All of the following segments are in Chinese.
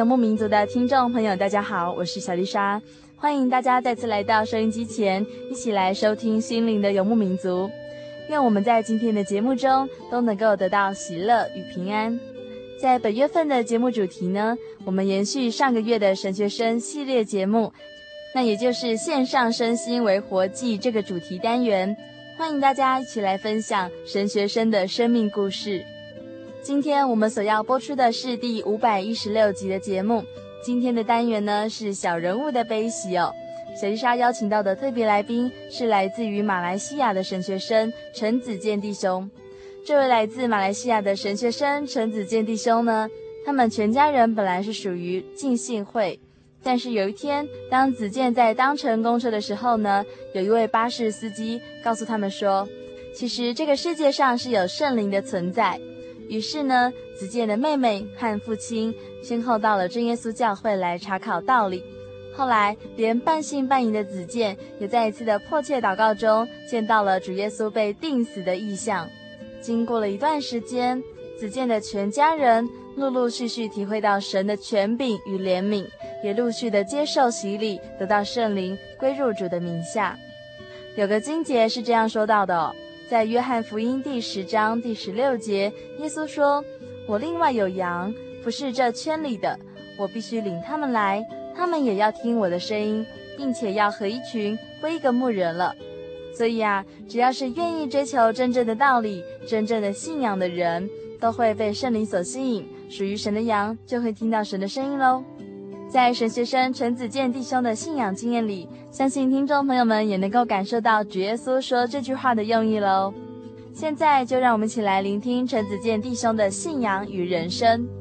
游牧民族的听众朋友，大家好，我是小丽莎，欢迎大家再次来到收音机前，一起来收听心灵的游牧民族。愿我们在今天的节目中都能够得到喜乐与平安。在本月份的节目主题呢，我们延续上个月的神学生系列节目，那也就是线上身心为活祭这个主题单元，欢迎大家一起来分享神学生的生命故事。今天我们所要播出的是第五百一十六集的节目。今天的单元呢是小人物的悲喜哦。小丽莎邀请到的特别来宾是来自于马来西亚的神学生陈子健弟兄。这位来自马来西亚的神学生陈子健弟兄呢，他们全家人本来是属于浸信会，但是有一天，当子健在当乘公车的时候呢，有一位巴士司机告诉他们说，其实这个世界上是有圣灵的存在。于是呢，子健的妹妹和父亲先后到了真耶稣教会来查考道理。后来，连半信半疑的子健也在一次的迫切祷告中见到了主耶稣被钉死的异象。经过了一段时间，子健的全家人陆陆续续体会到神的权柄与怜悯，也陆续的接受洗礼，得到圣灵，归入主的名下。有个经节是这样说到的。在约翰福音第十章第十六节，耶稣说：“我另外有羊，不是这圈里的，我必须领他们来，他们也要听我的声音，并且要合一群，归一个牧人了。所以啊，只要是愿意追求真正的道理、真正的信仰的人，都会被圣灵所吸引，属于神的羊就会听到神的声音喽。”在神学生陈子健弟兄的信仰经验里，相信听众朋友们也能够感受到主耶稣说这句话的用意喽。现在就让我们一起来聆听陈子健弟兄的信仰与人生。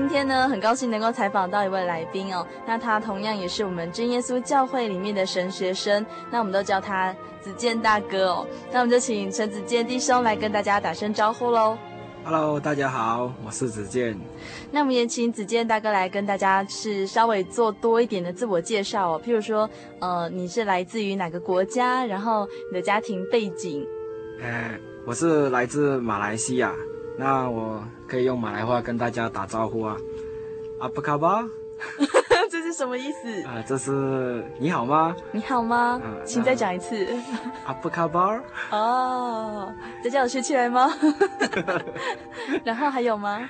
呢，很高兴能够采访到一位来宾哦。那他同样也是我们真耶稣教会里面的神学生，那我们都叫他子健大哥哦。那我们就请陈子健弟兄来跟大家打声招呼喽。Hello，大家好，我是子健。那我们也请子健大哥来跟大家是稍微做多一点的自我介绍哦。譬如说，呃，你是来自于哪个国家？然后你的家庭背景？呃，我是来自马来西亚。那我可以用马来话跟大家打招呼啊。阿布卡巴，这是什么意思？啊，这是你好吗？你好吗？啊、请再讲一次。阿布卡巴。哦，这叫我学起来吗？然后还有吗？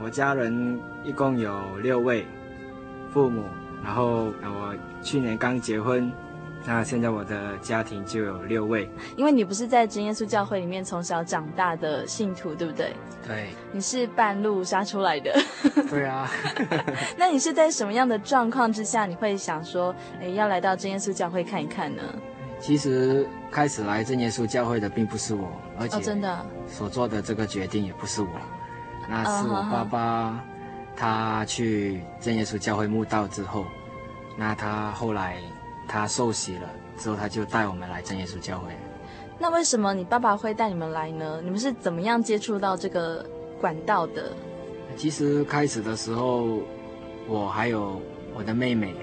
我家人一共有六位，父母，然后我去年刚结婚。那现在我的家庭就有六位，因为你不是在真耶稣教会里面从小长大的信徒，对不对？对，你是半路杀出来的。对啊。那你是在什么样的状况之下，你会想说，哎，要来到真耶稣教会看一看呢？其实开始来真耶稣教会的并不是我，而且真的所做的这个决定也不是我。那是我爸爸，他去真耶稣教会墓道之后，那他后来他受洗了之后，他就带我们来真耶稣教会。那为什么你爸爸会带你们来呢？你们是怎么样接触到这个管道的？其实开始的时候，我还有我的妹妹，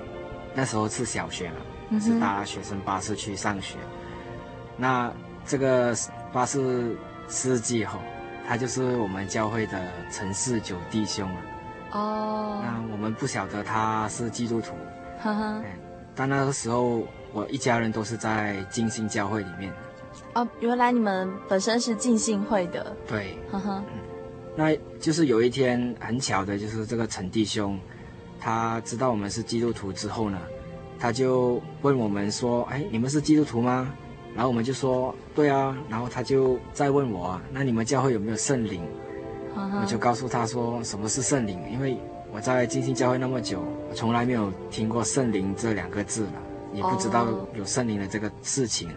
那时候是小学了，是搭学生巴士去上学。嗯、那这个巴士司机哈，他就是我们教会的陈世九弟兄了。哦。那我们不晓得他是基督徒。哈哈。但那个时候，我一家人都是在浸信教会里面。哦，原来你们本身是浸信会的。对，呵呵，嗯，那就是有一天很巧的，就是这个陈弟兄，他知道我们是基督徒之后呢，他就问我们说：“哎，你们是基督徒吗？”然后我们就说：“对啊。”然后他就再问我啊：“那你们教会有没有圣灵？”我就告诉他说：“什么是圣灵？因为我在金星教会那么久，我从来没有听过圣灵这两个字了，也不知道有圣灵的这个事情。”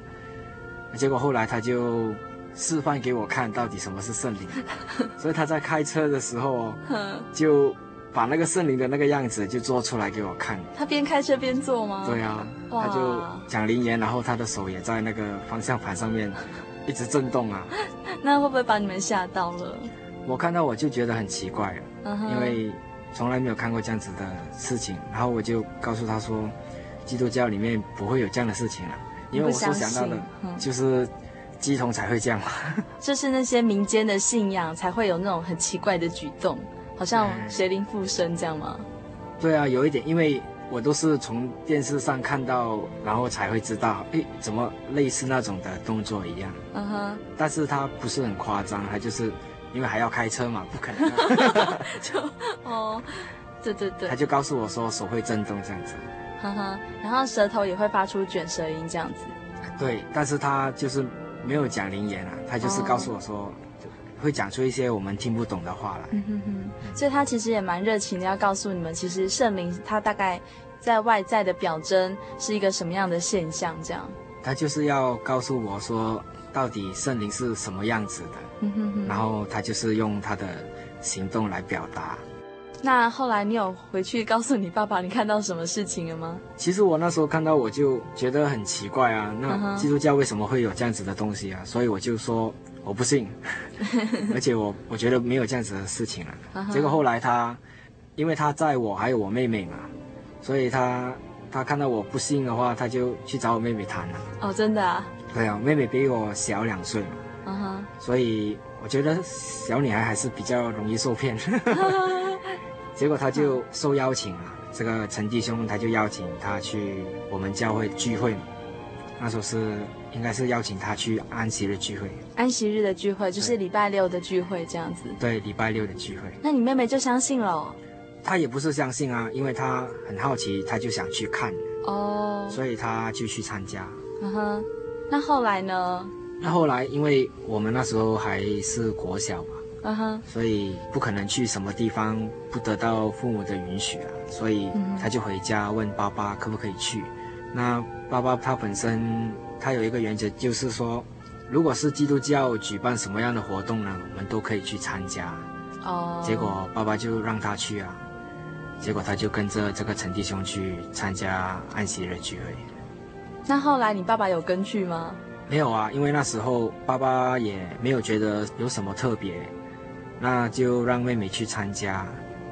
结果后来他就示范给我看到底什么是圣灵，所以他在开车的时候就把那个圣灵的那个样子就做出来给我看。他边开车边做吗？对啊，他就讲灵言，然后他的手也在那个方向盘上面一直震动啊。那会不会把你们吓到了？我看到我就觉得很奇怪了，因为从来没有看过这样子的事情。然后我就告诉他说，基督教里面不会有这样的事情了。因为我所想到的，就是乩童才会这样嘛，就是那些民间的信仰才会有那种很奇怪的举动，好像邪灵附身这样吗？对啊，有一点，因为我都是从电视上看到，然后才会知道，哎，怎么类似那种的动作一样。嗯哼。但是他不是很夸张，他就是因为还要开车嘛，不可能。就哦，对对对。他就告诉我说手会震动这样子。然后舌头也会发出卷舌音这样子。对，但是他就是没有讲灵言啊，他就是告诉我说，哦、会讲出一些我们听不懂的话来。嗯哼哼，所以他其实也蛮热情的，要告诉你们，其实圣灵他大概在外在的表征是一个什么样的现象，这样。他就是要告诉我说，到底圣灵是什么样子的。嗯哼哼，然后他就是用他的行动来表达。那后来你有回去告诉你爸爸你看到什么事情了吗？其实我那时候看到我就觉得很奇怪啊，那基督教为什么会有这样子的东西啊？所以我就说我不信，而且我我觉得没有这样子的事情啊。结果后来他，因为他在我还有我妹妹嘛，所以他他看到我不信的话，他就去找我妹妹谈了。哦，真的啊？对啊，妹妹比我小两岁嘛。嗯哼。所以我觉得小女孩还是比较容易受骗。结果他就受邀请了，这个陈弟兄他就邀请他去我们教会聚会，那时候是应该是邀请他去安息日聚会。安息日的聚会就是礼拜六的聚会这样子。对，礼拜六的聚会。那你妹妹就相信了？她也不是相信啊，因为他很好奇，他就想去看。哦。所以他就去参加。嗯哼。那后来呢？那后来，因为我们那时候还是国小嘛。嗯哼，所以不可能去什么地方不得到父母的允许啊，所以他就回家问爸爸可不可以去。那爸爸他本身他有一个原则，就是说，如果是基督教举办什么样的活动呢，我们都可以去参加。哦，结果爸爸就让他去啊，结果他就跟着这个陈弟兄去参加安息日聚会。那后来你爸爸有跟去吗？没有啊，因为那时候爸爸也没有觉得有什么特别。那就让妹妹去参加，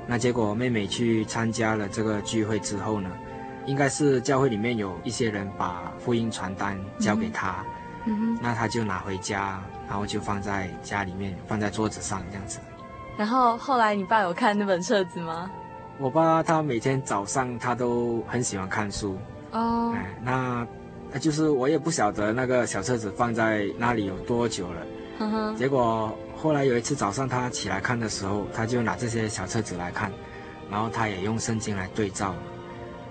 那结果妹妹去参加了这个聚会之后呢，应该是教会里面有一些人把福音传单交给她，嗯哼，那她就拿回家，然后就放在家里面，放在桌子上这样子。然后后来你爸有看那本册子吗？我爸他每天早上他都很喜欢看书哦，哎，那那就是我也不晓得那个小册子放在那里有多久了，呵呵，结果。后来有一次早上，他起来看的时候，他就拿这些小册子来看，然后他也用圣经来对照，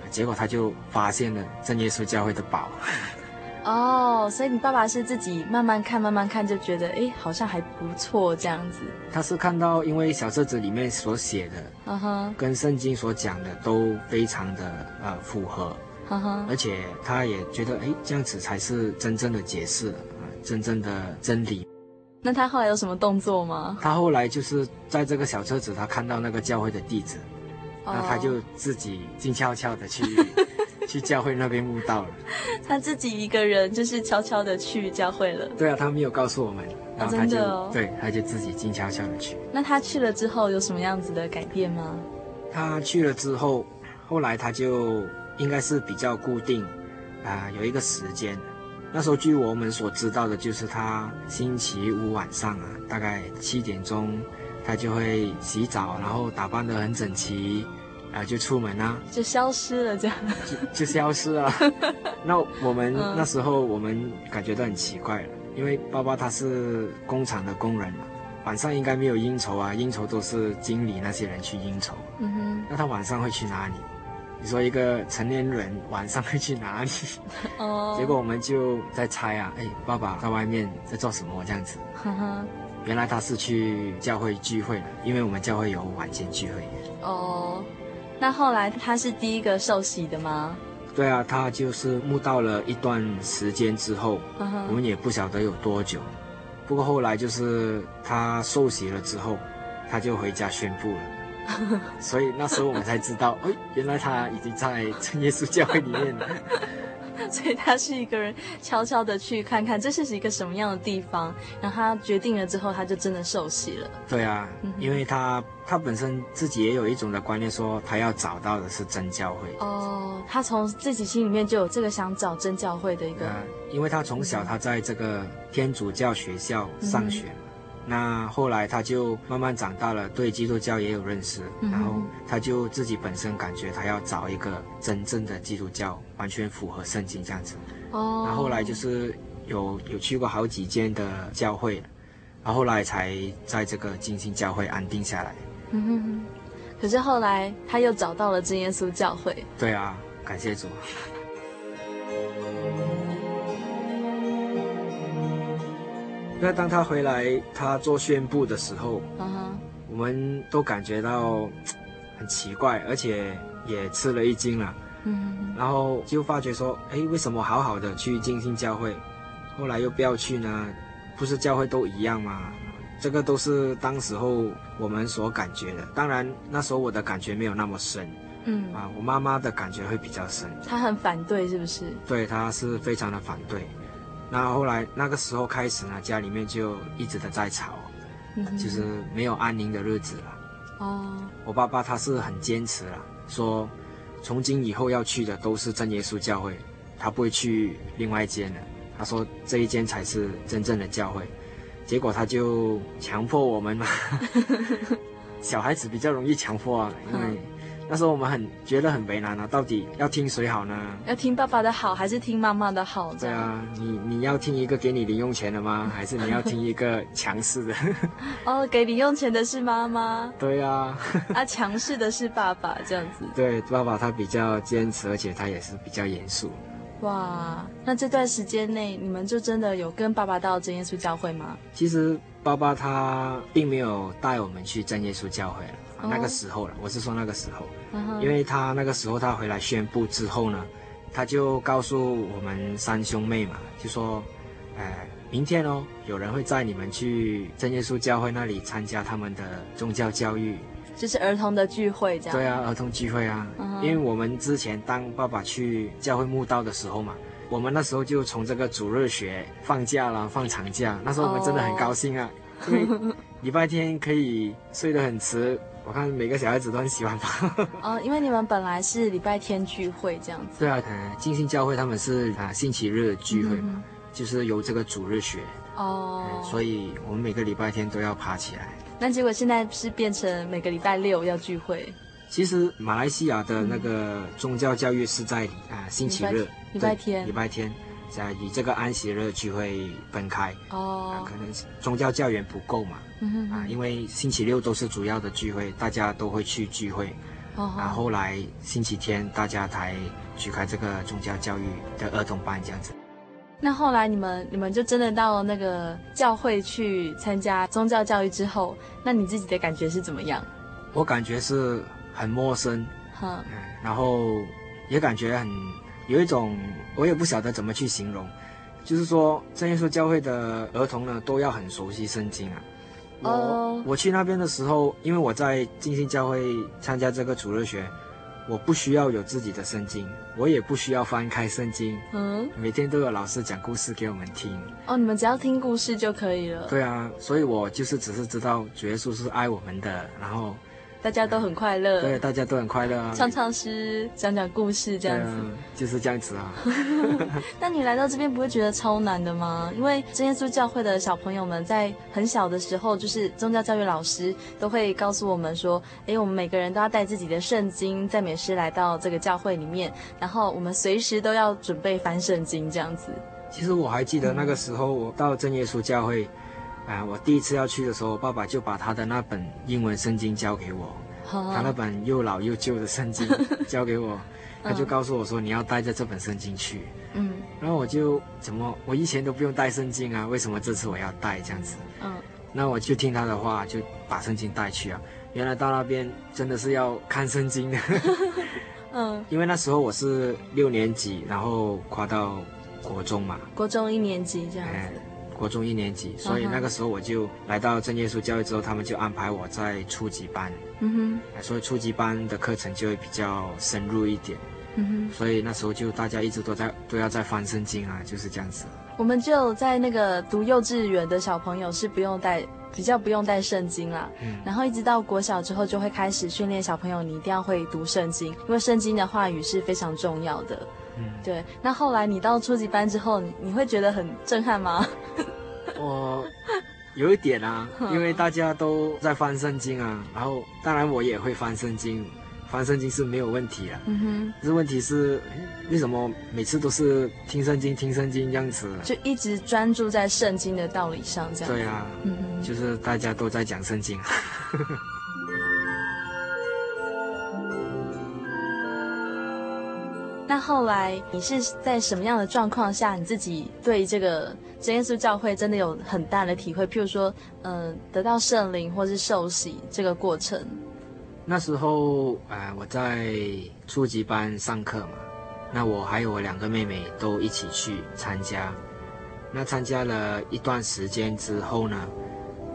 结果他就发现了真耶稣教会的宝。哦，所以你爸爸是自己慢慢看，慢慢看，就觉得哎，好像还不错这样子。他是看到，因为小册子里面所写的，嗯哼，跟圣经所讲的都非常的呃符合，嗯哼，而且他也觉得哎，这样子才是真正的解释，真正的真理。那他后来有什么动作吗？他后来就是在这个小册子，他看到那个教会的地址，那、oh. 他就自己静悄悄的去 去教会那边悟道了。他自己一个人就是悄悄的去教会了。对啊，他没有告诉我们，然后他就、哦、对，他就自己静悄悄的去。那他去了之后有什么样子的改变吗？他去了之后，后来他就应该是比较固定啊、呃，有一个时间。那时候据我们所知道的，就是他星期五晚上啊，大概七点钟，他就会洗澡，然后打扮得很整齐，啊，就出门啊，就消失了，这样就就消失了。那我们那时候我们感觉到很奇怪了，因为爸爸他是工厂的工人嘛，晚上应该没有应酬啊，应酬都是经理那些人去应酬。嗯哼，那他晚上会去哪里？你说一个成年人晚上会去哪里？哦，oh. 结果我们就在猜啊，哎，爸爸在外面在做什么这样子？原来他是去教会聚会了，因为我们教会有晚间聚会。哦，oh. 那后来他是第一个受洗的吗？对啊，他就是慕道了一段时间之后，我们也不晓得有多久。不过后来就是他受洗了之后，他就回家宣布了。所以那时候我们才知道，哎，原来他已经在真耶稣教会里面了。所以他是一个人悄悄的去看看这是一个什么样的地方，然后他决定了之后，他就真的受洗了。对啊，因为他他本身自己也有一种的观念，说他要找到的是真教会。哦，他从自己心里面就有这个想找真教会的一个。因为他从小他在这个天主教学校上学。嗯那后来他就慢慢长大了，对基督教也有认识，嗯、然后他就自己本身感觉他要找一个真正的基督教，完全符合圣经这样子。哦。然后后来就是有有去过好几间的教会，然后后来才在这个金星教会安定下来。嗯哼哼。可是后来他又找到了真耶稣教会。对啊，感谢主。那当他回来，他做宣布的时候，uh huh. 我们都感觉到很奇怪，而且也吃了一惊了。嗯、uh，huh. 然后就发觉说，哎，为什么好好的去进信教会，后来又不要去呢？不是教会都一样吗？这个都是当时候我们所感觉的。当然那时候我的感觉没有那么深。嗯、uh，huh. 啊，我妈妈的感觉会比较深。她很反对，是不是？对，她是非常的反对。那后来那个时候开始呢，家里面就一直的在吵，就是没有安宁的日子了。哦，我爸爸他是很坚持了，说从今以后要去的都是真耶稣教会，他不会去另外一间的。他说这一间才是真正的教会，结果他就强迫我们嘛，小孩子比较容易强迫啊，因为。那时候我们很觉得很为难啊，到底要听谁好呢？要听爸爸的好，还是听妈妈的好？对啊，你你要听一个给你零用钱的吗？还是你要听一个 强势的？哦，给零用钱的是妈妈。对啊，啊，强势的是爸爸，这样子。对，爸爸他比较坚持，而且他也是比较严肃。哇，那这段时间内，你们就真的有跟爸爸到真耶稣教会吗？其实爸爸他并没有带我们去真耶稣教会了。啊、那个时候了，我是说那个时候，uh. 因为他那个时候他回来宣布之后呢，他就告诉我们三兄妹嘛，就说，哎，明天哦，有人会载你们去真耶稣教会那里参加他们的宗教教育，就是儿童的聚会，这样。对啊，儿童聚会啊，uh. 因为我们之前当爸爸去教会墓道的时候嘛，我们那时候就从这个主日学放假了，放长假，那时候我们真的很高兴啊，oh. 因为 礼拜天可以睡得很迟。我看每个小孩子都很喜欢吧。哦，因为你们本来是礼拜天聚会这样子。对啊，呃，浸信教会他们是啊星期日聚会嘛，嗯、就是由这个主日学。哦、呃。所以我们每个礼拜天都要爬起来。那结果现在是变成每个礼拜六要聚会。其实马来西亚的那个宗教教育是在啊、呃、星期日礼拜天礼拜天。在以这个安息日聚会分开哦、啊，可能宗教教员不够嘛，嗯、啊，因为星期六都是主要的聚会，大家都会去聚会，哦、然后后来星期天大家才举开这个宗教教育的儿童班这样子。那后来你们你们就真的到了那个教会去参加宗教教育之后，那你自己的感觉是怎么样？我感觉是很陌生，嗯，然后也感觉很。有一种我也不晓得怎么去形容，就是说真耶稣教会的儿童呢，都要很熟悉圣经啊。我、uh... 我去那边的时候，因为我在金星教会参加这个主日学。我不需要有自己的圣经，我也不需要翻开圣经。嗯，每天都有老师讲故事给我们听。哦，你们只要听故事就可以了。对啊，所以我就是只是知道主耶稣是爱我们的，然后。大家都很快乐，对，大家都很快乐啊！唱唱诗，讲讲故事，这样子，啊，就是这样子啊。那你来到这边不会觉得超难的吗？因为真耶稣教会的小朋友们在很小的时候，就是宗教教育老师都会告诉我们说，哎，我们每个人都要带自己的圣经、赞美诗来到这个教会里面，然后我们随时都要准备翻圣经这样子。其实我还记得那个时候，我到真耶稣教会。啊，我第一次要去的时候，爸爸就把他的那本英文圣经交给我，他那本又老又旧的圣经交给我，他就告诉我说，你要带着这本圣经去。嗯，然后我就怎么，我以前都不用带圣经啊，为什么这次我要带这样子？嗯，那我就听他的话，就把圣经带去啊。原来到那边真的是要看圣经的，嗯，因为那时候我是六年级，然后跨到国中嘛，国中一年级这样子。哎国中一年级，所以那个时候我就来到正耶稣教育之后，他们就安排我在初级班。嗯哼，所以初级班的课程就会比较深入一点。嗯哼，所以那时候就大家一直都在都要在翻圣经啊，就是这样子。我们就在那个读幼稚园的小朋友是不用带，比较不用带圣经啦。嗯，然后一直到国小之后，就会开始训练小朋友，你一定要会读圣经，因为圣经的话语是非常重要的。嗯，对。那后来你到初级班之后，你会觉得很震撼吗？我有一点啊，因为大家都在翻圣经啊，然后当然我也会翻圣经，翻圣经是没有问题啊。嗯哼。可是问题是，为什么每次都是听圣经、听圣经这样子？就一直专注在圣经的道理上，这样。对啊。嗯哼。就是大家都在讲圣经。那后来你是在什么样的状况下，你自己对这个真耶稣教会真的有很大的体会？譬如说，嗯、呃，得到圣灵或是受洗这个过程。那时候，啊、我在初级班上课嘛，那我还有我两个妹妹都一起去参加。那参加了一段时间之后呢，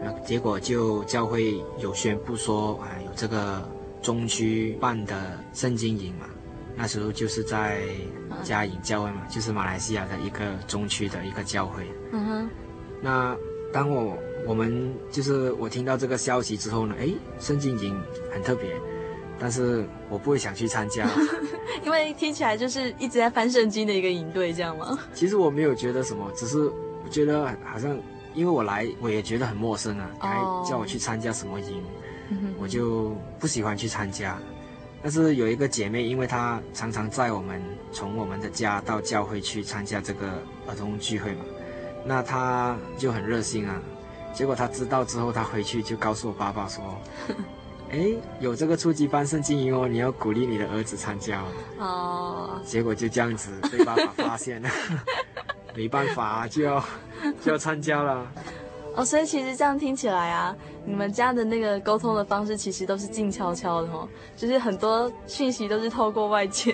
那结果就教会有宣布说，啊、有这个中区办的圣经营嘛。那时候就是在嘉颖教会嘛，就是马来西亚的一个中区的一个教会。嗯哼。那当我我们就是我听到这个消息之后呢，哎，圣经营很特别，但是我不会想去参加，因为听起来就是一直在翻圣经的一个营队，这样吗？其实我没有觉得什么，只是我觉得好像因为我来，我也觉得很陌生啊，还叫我去参加什么营，哦，我就不喜欢去参加。但是有一个姐妹，因为她常常载我们从我们的家到教会去参加这个儿童聚会嘛，那她就很热心啊。结果她知道之后，她回去就告诉我爸爸说：“ 哎，有这个初级班圣经营哦，你要鼓励你的儿子参加哦。”哦。结果就这样子被爸爸发现了，没办法，就要就要参加了。哦，所以其实这样听起来啊，你们家的那个沟通的方式其实都是静悄悄的哦，就是很多讯息都是透过外界。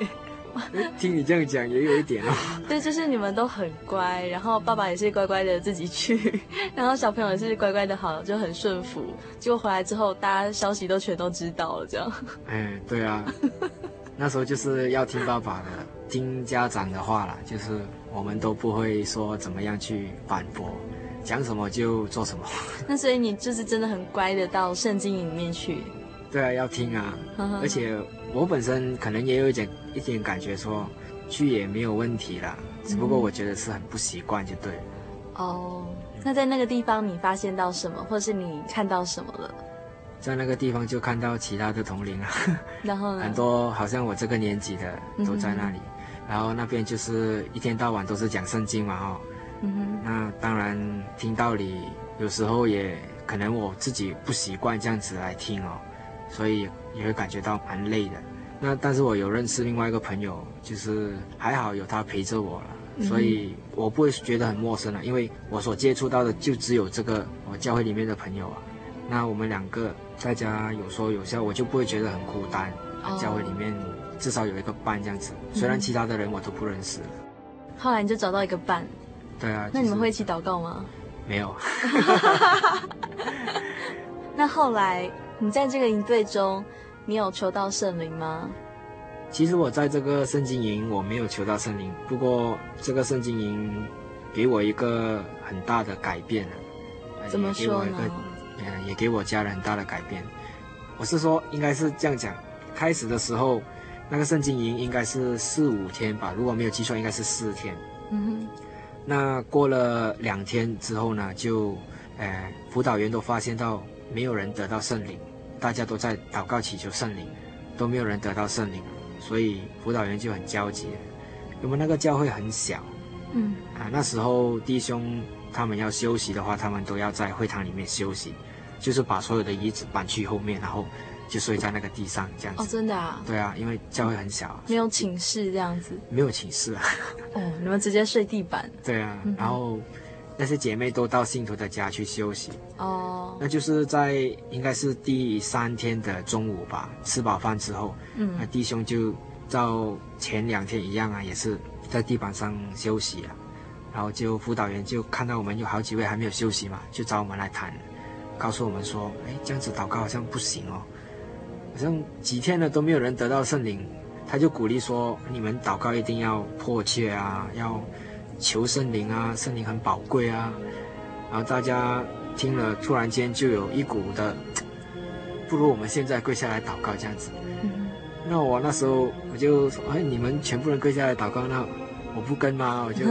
听你这样讲也有一点哦。对，就是你们都很乖，然后爸爸也是乖乖的自己去，然后小朋友也是乖乖的好，就很顺服。结果回来之后，大家消息都全都知道了，这样。哎，对啊，那时候就是要听爸爸的，听家长的话啦，就是我们都不会说怎么样去反驳。讲什么就做什么，那所以你就是真的很乖的到圣经里面去。对啊，要听啊，而且我本身可能也有一点一点感觉说，去也没有问题啦，只不过我觉得是很不习惯就对了。哦，那在那个地方你发现到什么，或是你看到什么了？在那个地方就看到其他的同龄啊，然后呢？很多好像我这个年纪的都在那里，嗯、然后那边就是一天到晚都是讲圣经嘛，哦。嗯哼，那当然听道理，有时候也可能我自己不习惯这样子来听哦，所以也会感觉到蛮累的。那但是我有认识另外一个朋友，就是还好有他陪着我了，所以我不会觉得很陌生了，因为我所接触到的就只有这个我教会里面的朋友啊。那我们两个在家有说有笑，我就不会觉得很孤单。教会里面至少有一个伴这样子，虽然其他的人我都不认识了。后来你就找到一个伴。对啊。那你们会一起祷告吗？没有。那后来你在这个营队中，你有求到圣灵吗？其实我在这个圣经营，我没有求到圣灵。不过这个圣经营给我一个很大的改变。怎么说呢？嗯，也给我家人很大的改变。我是说，应该是这样讲。开始的时候，那个圣经营应该是四五天吧，如果没有记错，应该是四天。嗯哼。那过了两天之后呢，就，呃，辅导员都发现到没有人得到圣灵，大家都在祷告祈求圣灵，都没有人得到圣灵。所以辅导员就很焦急，因为那个教会很小，嗯啊，那时候弟兄他们要休息的话，他们都要在会堂里面休息，就是把所有的椅子搬去后面，然后就睡在那个地上这样子。哦，真的啊？对啊，因为教会很小，没有寝室这样子。没有寝室啊。哦，你们直接睡地板。对啊，然后那些姐妹都到信徒的家去休息。哦。那就是在应该是第三天的中午吧，吃饱饭之后，嗯，那弟兄就照前两天一样啊，也是在地板上休息啊。然后就辅导员就看到我们有好几位还没有休息嘛，就找我们来谈，告诉我们说，哎，这样子祷告好像不行哦，好像几天了都没有人得到圣灵。他就鼓励说，你们祷告一定要迫切啊，要求圣灵啊，圣灵很宝贵啊。然后大家。听了，突然间就有一股的，不如我们现在跪下来祷告这样子。那我那时候我就说，哎，你们全部人跪下来祷告，那我不跟吗？我就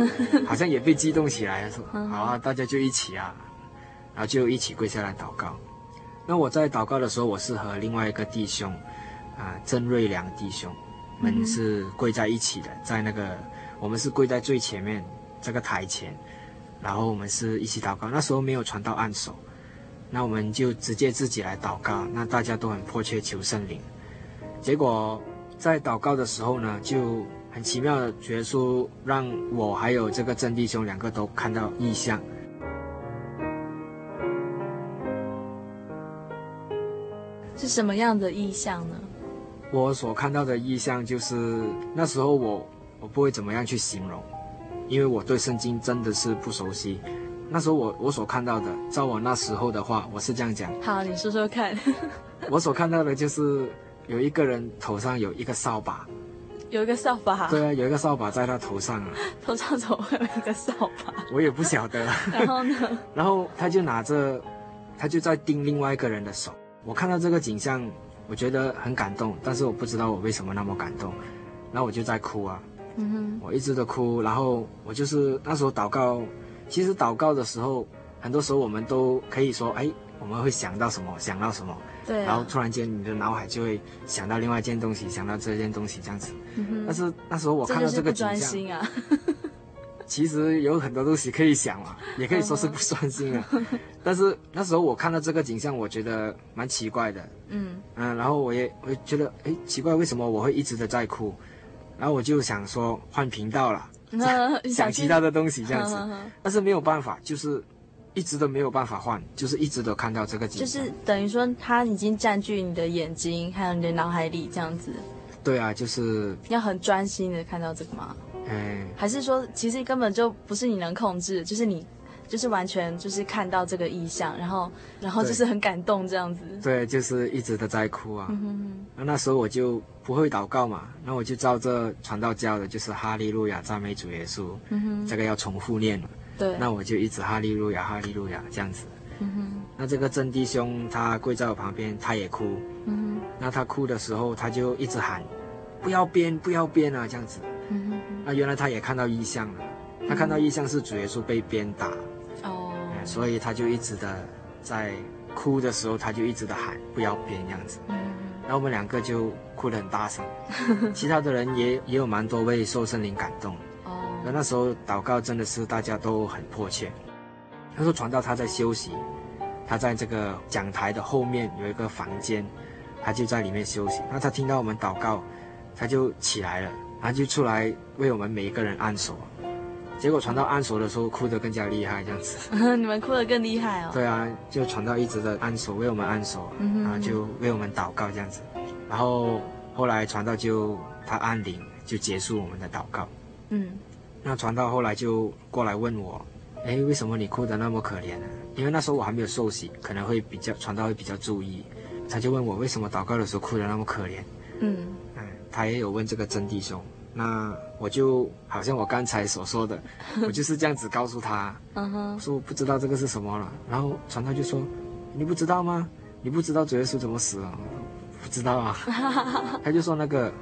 好像也被激动起来了，说好啊，大家就一起啊，然后就一起跪下来祷告。那我在祷告的时候，我是和另外一个弟兄啊，曾瑞良弟兄，我们是跪在一起的，在那个我们是跪在最前面这个台前。然后我们是一起祷告，那时候没有传到按手，那我们就直接自己来祷告。那大家都很迫切求圣灵，结果在祷告的时候呢，就很奇妙的，耶稣让我还有这个曾弟兄两个都看到异象。是什么样的意象呢？我所看到的意象就是那时候我我不会怎么样去形容。因为我对圣经真的是不熟悉，那时候我我所看到的，照我那时候的话，我是这样讲。好，你说说看。我所看到的就是有一个人头上有一个扫把，有一个扫把。对啊，有一个扫把在他头上啊。头上怎么会有一个扫把？我也不晓得。然后呢？然后他就拿着，他就在盯另外一个人的手。我看到这个景象，我觉得很感动，但是我不知道我为什么那么感动，然后我就在哭啊。嗯哼，我一直都哭，然后我就是那时候祷告，其实祷告的时候，很多时候我们都可以说，哎，我们会想到什么，想到什么，对啊，然后突然间你的脑海就会想到另外一件东西，想到这件东西这样子。嗯哼，但是那时候我看到这个景象，啊，其实有很多东西可以想嘛，也可以说是不专心啊。但是那时候我看到这个景象，我觉得蛮奇怪的。嗯嗯，然后我也我觉得，哎，奇怪，为什么我会一直的在哭？然后我就想说换频道了，想其他的东西这样子，但是没有办法，就是一直都没有办法换，就是一直都看到这个景象，就是等于说它已经占据你的眼睛，还有你的脑海里这样子。对啊，就是要很专心的看到这个吗？哎，还是说其实根本就不是你能控制，就是你。就是完全就是看到这个意象，然后然后就是很感动这样子。对，就是一直的在哭啊。嗯哼哼。那那时候我就不会祷告嘛，那我就照着传道教的，就是哈利路亚赞美主耶稣。嗯哼。这个要重复念。对。那我就一直哈利路亚哈利路亚这样子。嗯哼。那这个真弟兄他跪在我旁边，他也哭。嗯哼。那他哭的时候，他就一直喊：“不要编，不要编啊！”这样子。嗯哼。那原来他也看到异象了，他看到异象是主耶稣被鞭打。哦所以他就一直的在哭的时候，他就一直的喊不要鞭这样子，然后我们两个就哭得很大声，其他的人也也有蛮多位受圣灵感动。哦，那那时候祷告真的是大家都很迫切。他说传道他在休息，他在这个讲台的后面有一个房间，他就在里面休息。那他听到我们祷告，他就起来了，然后就出来为我们每一个人按手。结果传到按手的时候，哭得更加厉害，这样子。你们哭得更厉害哦。对啊，就传到一直的按手，为我们按手，然后就为我们祷告这样子。然后后来传到就他按铃就结束我们的祷告。嗯。那传到后来就过来问我，哎，为什么你哭得那么可怜呢？因为那时候我还没有受洗，可能会比较传道会比较注意，他就问我为什么祷告的时候哭得那么可怜。嗯嗯，他也有问这个真弟兄，那我就好像我刚才所说的，我就是这样子告诉他，说我不知道这个是什么了。然后传道就说，你不知道吗？你不知道主耶稣怎么死啊？不知道啊。他就说那个，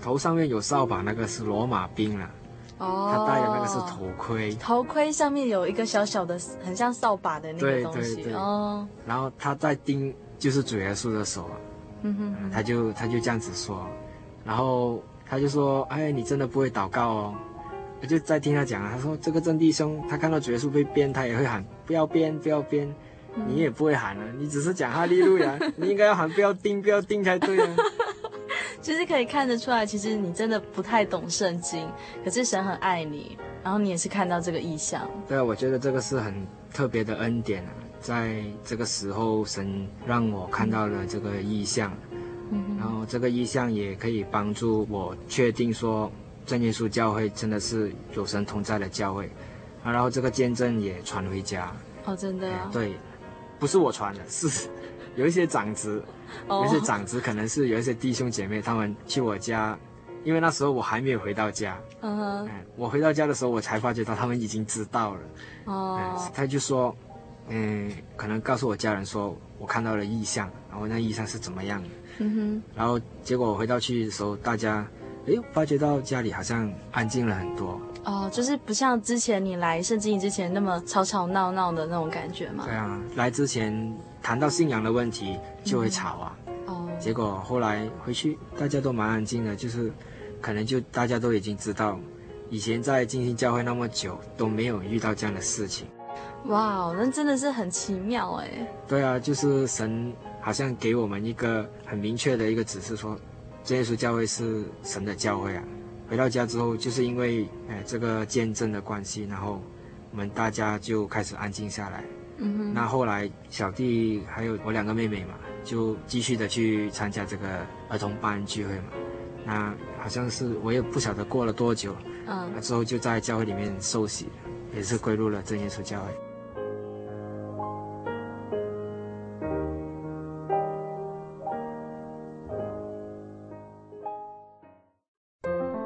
头上面有扫把，那个是罗马兵了。哦，他戴的那个是头盔，头盔上面有一个小小的，很像扫把的那个东西。对对对。哦。然后他在盯，就是主耶稣的手。他就他就这样子说，然后他就说：“哎，你真的不会祷告哦。”我就在听他讲啊，他说：“这个真弟兄，他看到主耶稣被鞭，他也会喊不要鞭，不要鞭。嗯”你也不会喊了，你只是讲哈利路亚，你应该要喊不要钉，不要钉才对啊。其实可以看得出来，其实你真的不太懂圣经，可是神很爱你，然后你也是看到这个意象。对啊，我觉得这个是很特别的恩典啊，在这个时候，神让我看到了这个意象，嗯，然后这个意象也可以帮助我确定说，真耶稣教会真的是有神同在的教会，啊，然后这个见证也传回家。哦，真的啊？对，不是我传的，是 有一些长子。有一些长子，可能是有一些弟兄姐妹，他们去我家，因为那时候我还没有回到家。嗯哼。我回到家的时候，我才发觉到他们已经知道了。哦。他就说，嗯，可能告诉我家人说，我看到了异象，然后那异象是怎么样的。嗯哼。然后结果我回到去的时候，大家，哎，发觉到家里好像安静了很多。哦，就是不像之前你来圣经之前那么吵吵闹闹的那种感觉嘛。对啊，来之前。谈到信仰的问题就会吵啊，哦，结果后来回去大家都蛮安静的，就是可能就大家都已经知道，以前在进行教会那么久都没有遇到这样的事情。哇，那真的是很奇妙哎。对啊，就是神好像给我们一个很明确的一个指示，说，真耶稣教会是神的教会啊。回到家之后，就是因为哎这个见证的关系，然后我们大家就开始安静下来。嗯哼，那后来小弟还有我两个妹妹嘛，就继续的去参加这个儿童班聚会嘛。那好像是我也不晓得过了多久，嗯，之后就在教会里面受洗，也是归入了真耶稣教会。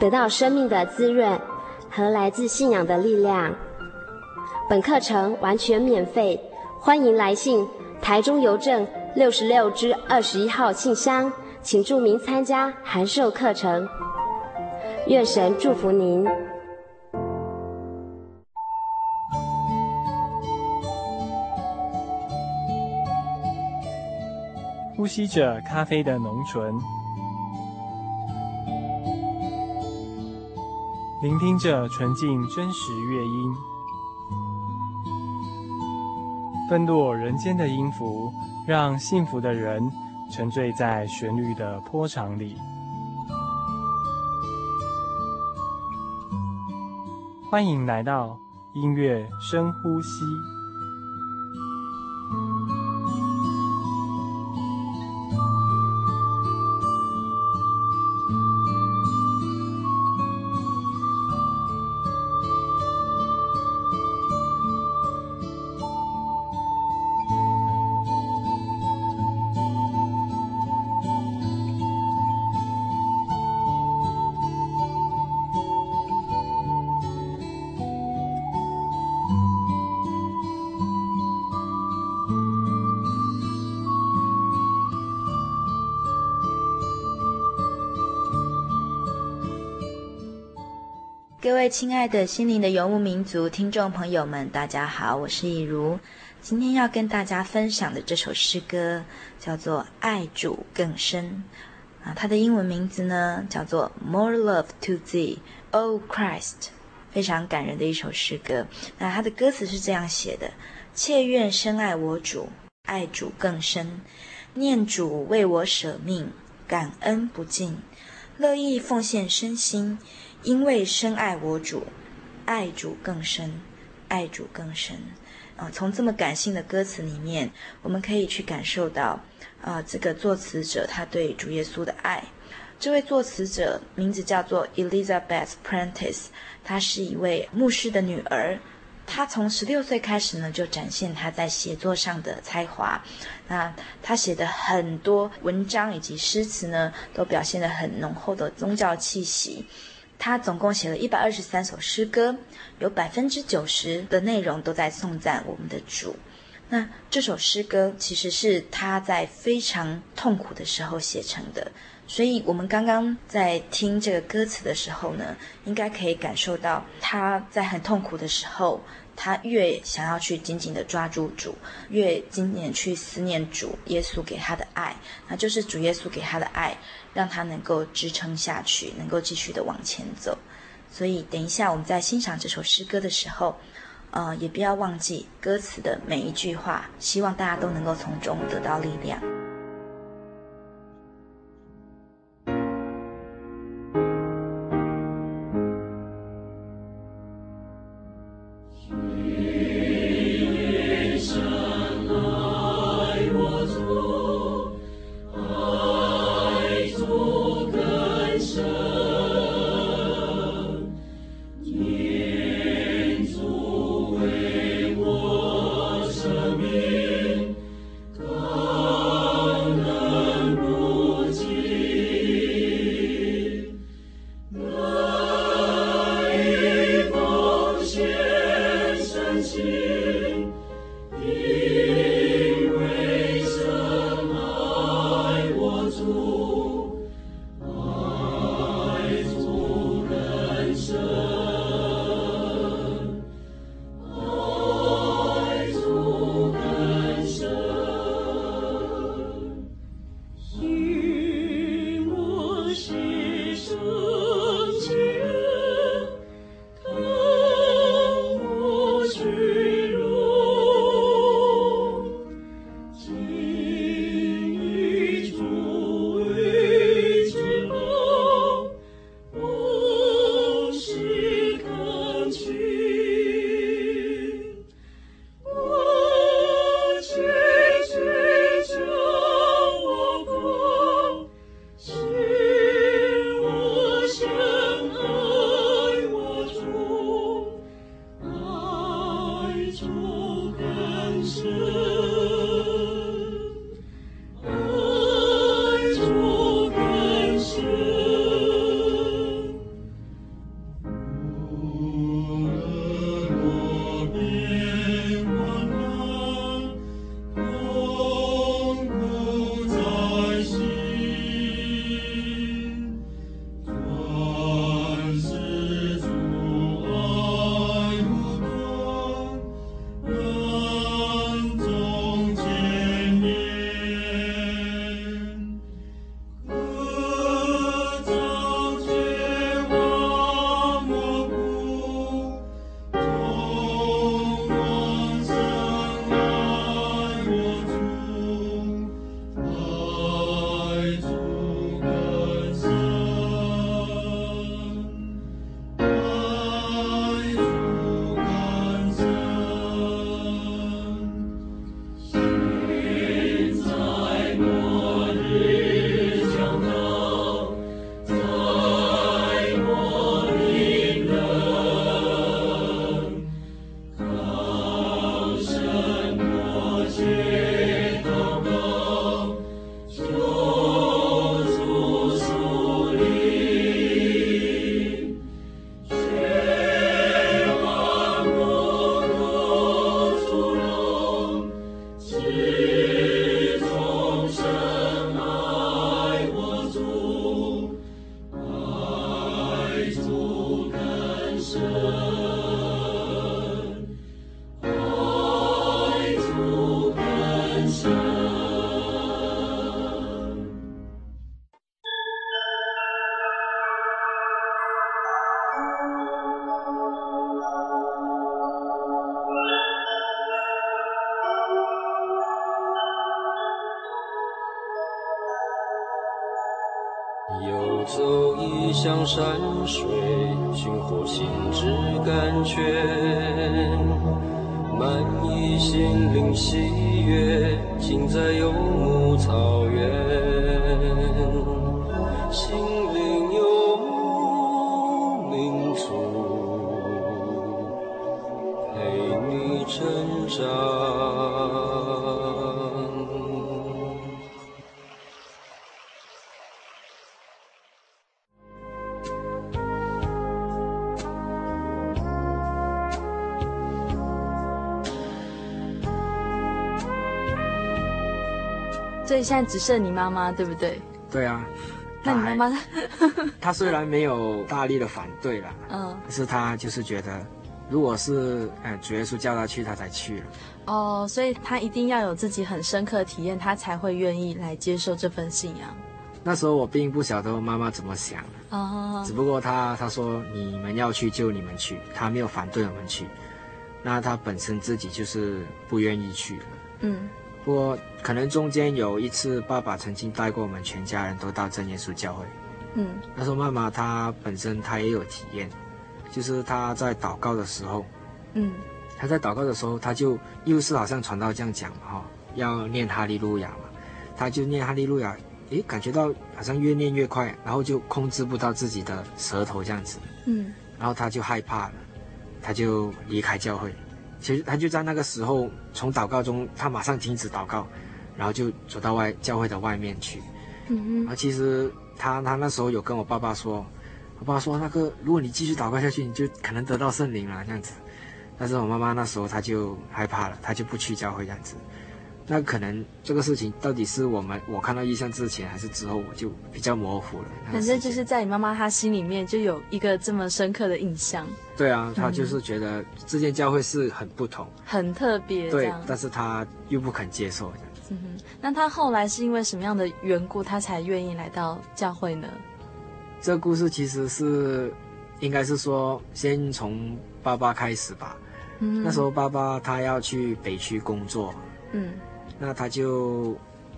得到生命的滋润和来自信仰的力量。本课程完全免费，欢迎来信台中邮政六十六支二十一号信箱，请注明参加函授课程。愿神祝福您。呼吸着咖啡的浓醇，聆听着纯净真实乐音。纷落人间的音符，让幸福的人沉醉在旋律的波长里。欢迎来到音乐深呼吸。亲爱的心灵的游牧民族听众朋友们，大家好，我是以如。今天要跟大家分享的这首诗歌叫做《爱主更深》啊，它的英文名字呢叫做《More Love to Thee, O Christ》非常感人的一首诗歌。那它的歌词是这样写的：切愿深爱我主，爱主更深，念主为我舍命，感恩不尽，乐意奉献身心，因为深爱我主，爱主更深，爱主更深。啊、从这么感性的歌词里面，我们可以去感受到，啊、这个作词者他对主耶稣的爱。这位作词者名字叫做 Elizabeth Prentice，她是一位牧师的女儿。她从十六岁开始呢，就展现她在写作上的才华。那她写的很多文章以及诗词呢，都表现得很浓厚的宗教气息。他总共写了一百二十三首诗歌，有百分之九十的内容都在颂赞我们的主。那这首诗歌其实是他在非常痛苦的时候写成的。所以，我们刚刚在听这个歌词的时候呢，应该可以感受到他在很痛苦的时候，他越想要去紧紧的抓住主，越紧紧去思念主耶稣给他的爱，那就是主耶稣给他的爱，让它能够支撑下去，能够继续的往前走。所以，等一下我们在欣赏这首诗歌的时候，呃，也不要忘记歌词的每一句话，希望大家都能够从中得到力量。行，在游牧草原。现在只剩你妈妈，对不对？对啊。那你妈妈？她虽然没有大力的反对了，嗯，可是她就是觉得，如果是呃主耶稣叫她去，她才去了。哦，所以她一定要有自己很深刻的体验，她才会愿意来接受这份信仰。那时候我并不晓得我妈妈怎么想，哦，只不过她她说你们要去就你们去，她没有反对我们去。那她本身自己就是不愿意去了，嗯。不过，可能中间有一次，爸爸曾经带过我们全家人都到正耶稣教会。嗯，那时候妈妈她本身她也有体验，就是她在祷告的时候，嗯，她在祷告的时候，她就又是好像传道这样讲嘛，哈，要念哈利路亚嘛，她就念哈利路亚，诶，感觉到好像越念越快，然后就控制不到自己的舌头这样子，嗯，然后她就害怕了，她就离开教会。其实他就在那个时候，从祷告中，他马上停止祷告，然后就走到外教会的外面去。嗯嗯。啊，其实他他那时候有跟我爸爸说，我爸爸说那个，如果你继续祷告下去，你就可能得到圣灵了这样子。但是我妈妈那时候她就害怕了，她就不去教会这样子。那可能这个事情到底是我们我看到异象之前还是之后，我就比较模糊了。反正就是在你妈妈她心里面就有一个这么深刻的印象。对啊，她就是觉得这间教会是很不同，很特别。对，但是她又不肯接受这样子。嗯哼，那她后来是因为什么样的缘故，她才愿意来到教会呢？这故事其实是应该是说，先从爸爸开始吧。嗯，那时候爸爸他要去北区工作。嗯。那他就，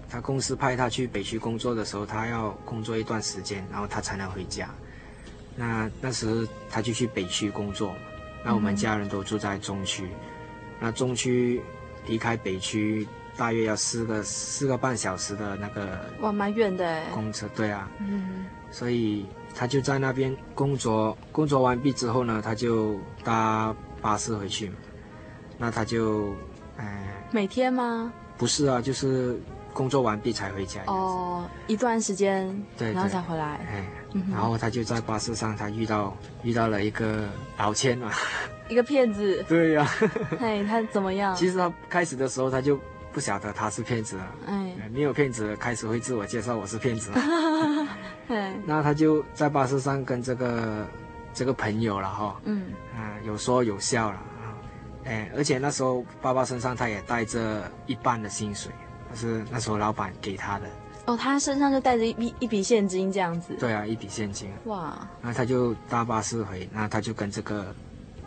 他公司派他去北区工作的时候，他要工作一段时间，然后他才能回家。那那时他就去北区工作。那我们家人都住在中区。那中区离开北区大约要四个四个半小时的那个。哇，蛮远的。公车，对啊。嗯。所以他就在那边工作，工作完毕之后呢，他就搭巴士回去嘛。那他就，哎、每天吗？不是啊，就是工作完毕才回家。哦，一段时间，对，对，然后才回来。哎，然后他就在巴士上，他遇到遇到了一个老千嘛，一个骗子。对呀、啊。嘿，他怎么样？其实他开始的时候他就不晓得他是骗子了。哎，没有骗子开始会自我介绍我是骗子。嘿，那他就在巴士上跟这个这个朋友了哈。嗯。啊，有说有笑了。哎，而且那时候爸爸身上他也带着一半的薪水，是那时候老板给他的。哦，他身上就带着一笔一笔现金这样子。对啊，一笔现金。哇！那他就搭巴士回，那他就跟这个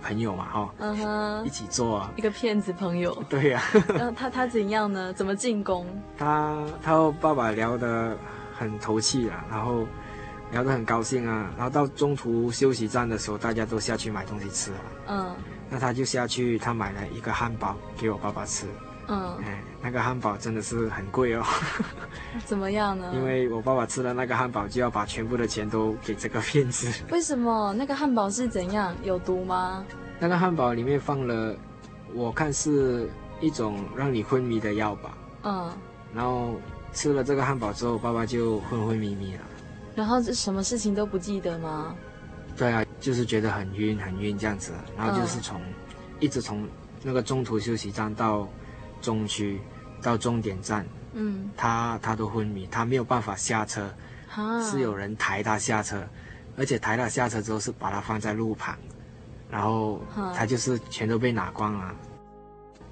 朋友嘛，哈、哦，嗯哼，一起做啊。一个骗子朋友。对呀、啊。然后他他怎样呢？怎么进攻？他他和爸爸聊得很投契啊，然后聊得很高兴啊，然后到中途休息站的时候，大家都下去买东西吃了。嗯。那他就下去，他买了一个汉堡给我爸爸吃。嗯，哎，那个汉堡真的是很贵哦。怎么样呢？因为我爸爸吃了那个汉堡，就要把全部的钱都给这个骗子。为什么？那个汉堡是怎样？有毒吗？那个汉堡里面放了，我看是一种让你昏迷的药吧。嗯。然后吃了这个汉堡之后，爸爸就昏昏迷迷了。然后什么事情都不记得吗？对啊，就是觉得很晕很晕这样子，然后就是从、嗯、一直从那个中途休息站到中区到终点站，嗯，他他都昏迷，他没有办法下车，啊、是有人抬他下车，而且抬他下车之后是把他放在路旁，然后他就是全都被拿光了。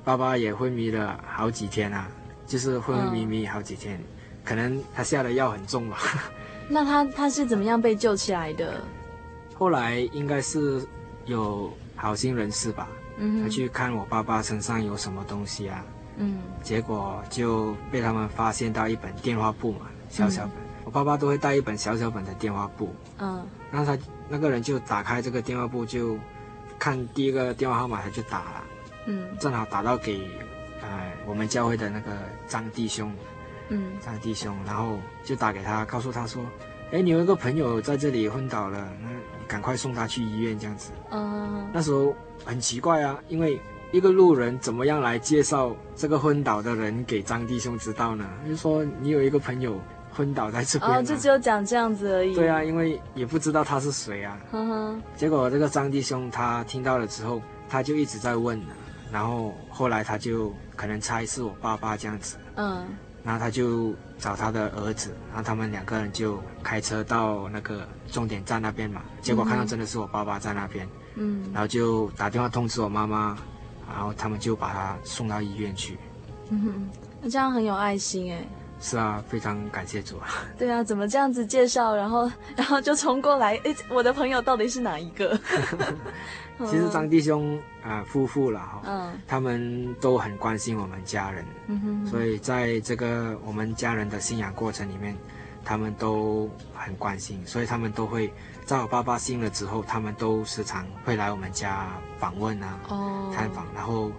爸爸也昏迷了好几天啊，就是昏昏迷迷好几天，嗯、可能他下的药很重吧。那他他是怎么样被救起来的？后来应该是有好心人士吧，嗯，他去看我爸爸身上有什么东西啊，嗯，结果就被他们发现到一本电话簿嘛，小小本。嗯、我爸爸都会带一本小小本的电话簿，嗯，然后他那个人就打开这个电话簿，就看第一个电话号码，他就打了，嗯，正好打到给，呃，我们教会的那个张弟兄，嗯，张弟兄，然后就打给他，告诉他说，哎，你有一个朋友在这里昏倒了，那你赶快送他去医院这样子。嗯，那时候很奇怪啊，因为一个路人怎么样来介绍这个昏倒的人给张弟兄知道呢？就说你有一个朋友。昏倒在这边，哦，就只有讲这样子而已。对啊，因为也不知道他是谁啊。呵呵。结果这个张弟兄他听到了之后，他就一直在问，然后后来他就可能猜是我爸爸这样子。嗯。然后他就找他的儿子，然后他们两个人就开车到那个终点站那边嘛。结果看到真的是我爸爸在那边。嗯。然后就打电话通知我妈妈，然后他们就把他送到医院去。嗯哼，那这样很有爱心哎。是啊，非常感谢主啊。对啊，怎么这样子介绍，然后 然后就冲过来？哎，我的朋友到底是哪一个？其实张弟兄啊、呃，夫妇了哈，嗯，他们都很关心我们家人，嗯哼，所以在这个我们家人的信仰过程里面，他们都很关心，所以他们都会在我爸爸信了之后，他们都时常会来我们家访问啊，哦，探访，然后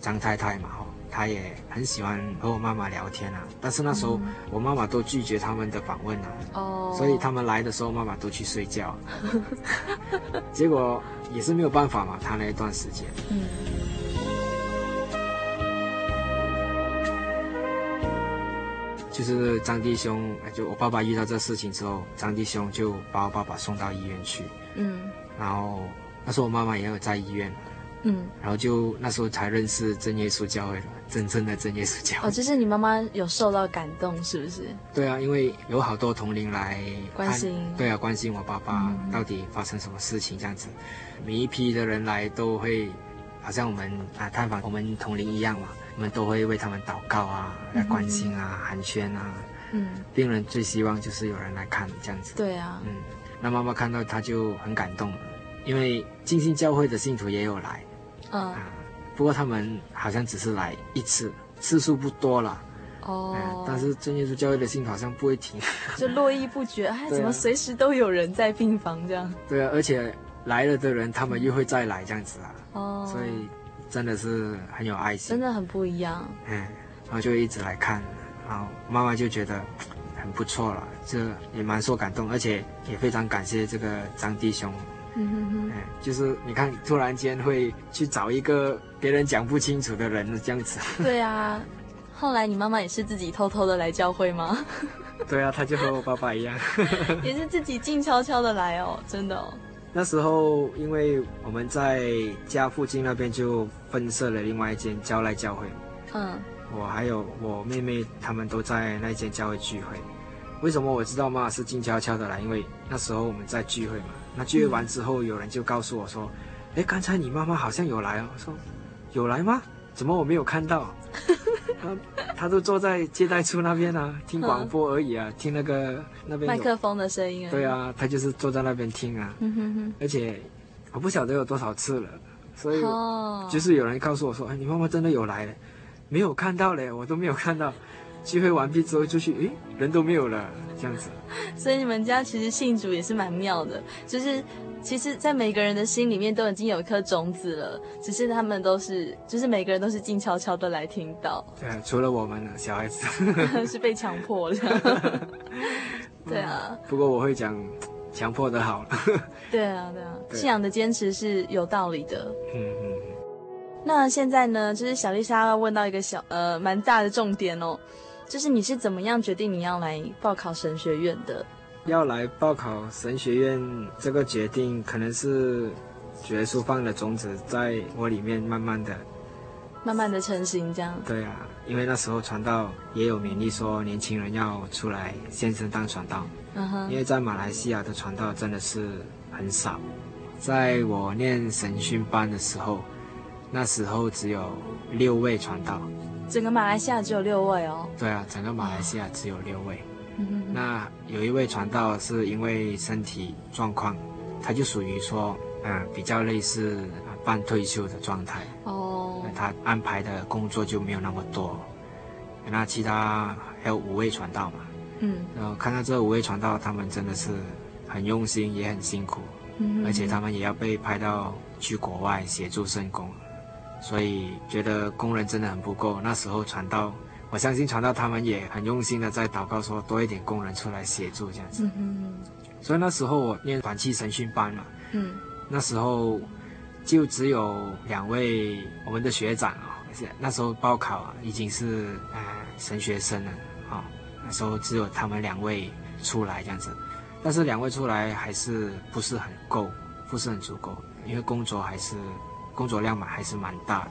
张太太嘛哈。他也很喜欢和我妈妈聊天啊，但是那时候我妈妈都拒绝他们的访问啊，哦，所以他们来的时候，妈妈都去睡觉，结果也是没有办法嘛，谈了一段时间，嗯，就是张弟兄，就我爸爸遇到这事情之后，张弟兄就把我爸爸送到医院去，嗯，然后那时候我妈妈也有在医院。嗯，然后就那时候才认识真耶稣教会了，真正的真耶稣教会。哦，就是你妈妈有受到感动，是不是？对啊，因为有好多同龄来关心，对啊，关心我爸爸到底发生什么事情这样子。嗯、每一批的人来都会，好像我们啊探访我们同龄一样嘛，我们都会为他们祷告啊，来关心啊，嗯、寒暄啊。嗯，病人最希望就是有人来看这样子。对啊，嗯，那妈妈看到他就很感动，因为浸信教会的信徒也有来。嗯、啊，不过他们好像只是来一次，次数不多了。哦、嗯，但是正耶稣教会的信好像不会停，就络绎不绝。哎，怎么随时都有人在病房这样？对啊，而且来了的人，他们又会再来这样子啊。哦，所以真的是很有爱心，真的很不一样。嗯，然后就一直来看，然后妈妈就觉得很不错了，这也蛮受感动，而且也非常感谢这个张弟兄。嗯哼哼，嗯，就是你看，突然间会去找一个别人讲不清楚的人这样子。对啊，后来你妈妈也是自己偷偷的来教会吗？对啊，她就和我爸爸一样，也是自己静悄悄的来哦，真的哦。那时候，因为我们在家附近那边就分设了另外一间教来教会，嗯，我还有我妹妹他们都在那间教会聚会。为什么我知道妈妈是静悄悄的来？因为那时候我们在聚会嘛。那聚会完之后，有人就告诉我说：“哎、嗯，刚才你妈妈好像有来哦。”我说：“有来吗？怎么我没有看到？” 他他都坐在接待处那边啊，听广播而已啊，嗯、听那个那边麦克风的声音啊。对啊，他就是坐在那边听啊。嗯、哼哼而且我不晓得有多少次了，所以就是有人告诉我说：“哎，你妈妈真的有来了，没有看到嘞，我都没有看到。”聚会完毕之后就去，诶，人都没有了，这样子。所以你们家其实信主也是蛮妙的，就是其实，在每个人的心里面都已经有一颗种子了，只是他们都是，就是每个人都是静悄悄的来听到。对啊，除了我们呢，小孩子 是被强迫的。对啊。不过我会讲，强迫的好了。对啊，对啊，信仰的坚持是有道理的。嗯嗯。那现在呢，就是小丽莎要问到一个小呃蛮大的重点哦。就是你是怎么样决定你要来报考神学院的？要来报考神学院这个决定，可能是主耶稣放的种子在我里面，慢慢的、慢慢的成型，这样。对啊，因为那时候传道也有勉励说，年轻人要出来先身当传道。嗯哼。因为在马来西亚的传道真的是很少，在我念神训班的时候，那时候只有六位传道。整个马来西亚只有六位哦。对啊，整个马来西亚只有六位。那有一位传道是因为身体状况，他就属于说，嗯、呃，比较类似半退休的状态。哦。那他安排的工作就没有那么多。那其他还有五位传道嘛。嗯，然后看到这五位传道，他们真的是很用心，也很辛苦，嗯，而且他们也要被派到去国外协助圣工，所以觉得工人真的很不够。那时候传道，我相信传道他们也很用心的在祷告，说多一点工人出来协助这样子。嗯，所以那时候我念短期神训班嘛，嗯，那时候就只有两位我们的学长啊，而且那时候报考啊已经是呃神学生了啊，那时候只有他们两位出来这样子，但是两位出来还是不是很够，不是很足够，因为工作还是工作量嘛还是蛮大的，